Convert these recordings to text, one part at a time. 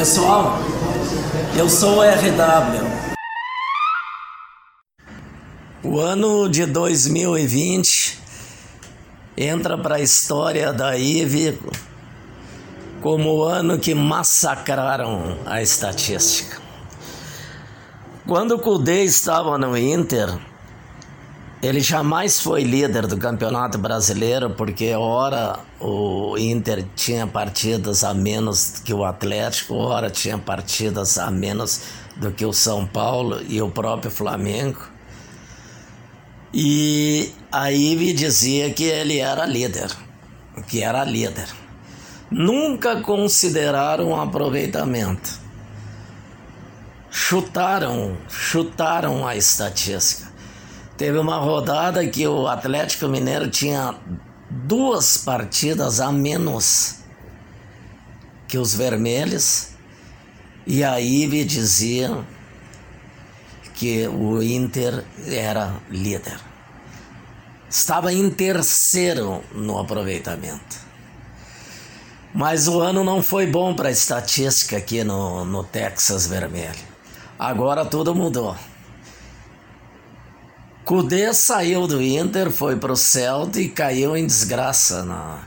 Pessoal, eu sou o RW. O ano de 2020 entra para a história da IVE como o ano que massacraram a estatística. Quando o Cudê estava no Inter, ele jamais foi líder do Campeonato Brasileiro, porque ora o Inter tinha partidas a menos que o Atlético, ora tinha partidas a menos do que o São Paulo e o próprio Flamengo. E aí me dizia que ele era líder, que era líder. Nunca consideraram aproveitamento. Chutaram, chutaram a estatística. Teve uma rodada que o Atlético Mineiro tinha duas partidas a menos que os vermelhos, e a Ive dizia que o Inter era líder. Estava em terceiro no aproveitamento. Mas o ano não foi bom para a estatística aqui no, no Texas Vermelho. Agora tudo mudou. Cudê saiu do Inter, foi para o Celta e caiu em desgraça na,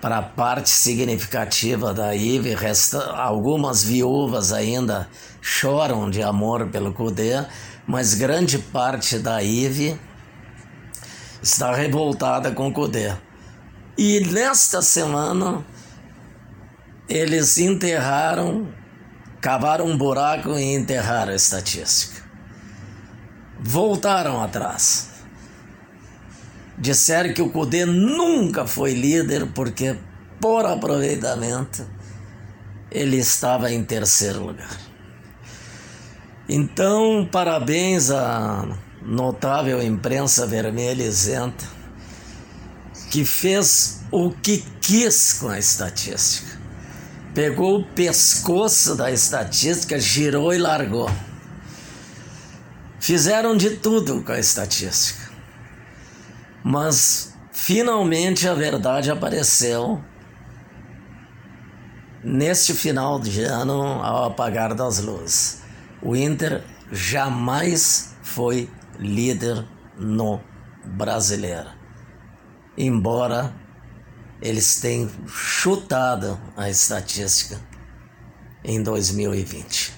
para a parte significativa da IVE, resta, algumas viúvas ainda choram de amor pelo Cudê, mas grande parte da IVE está revoltada com o Cudê. E nesta semana eles enterraram, cavaram um buraco e enterraram a estatística. Voltaram atrás disseram que o Cudê nunca foi líder porque, por aproveitamento, ele estava em terceiro lugar. Então, parabéns à notável imprensa vermelha isenta, que fez o que quis com a estatística. Pegou o pescoço da estatística, girou e largou. Fizeram de tudo com a estatística mas finalmente a verdade apareceu neste final de ano ao apagar das luzes. O Inter jamais foi líder no brasileiro. Embora eles tenham chutado a estatística em 2020.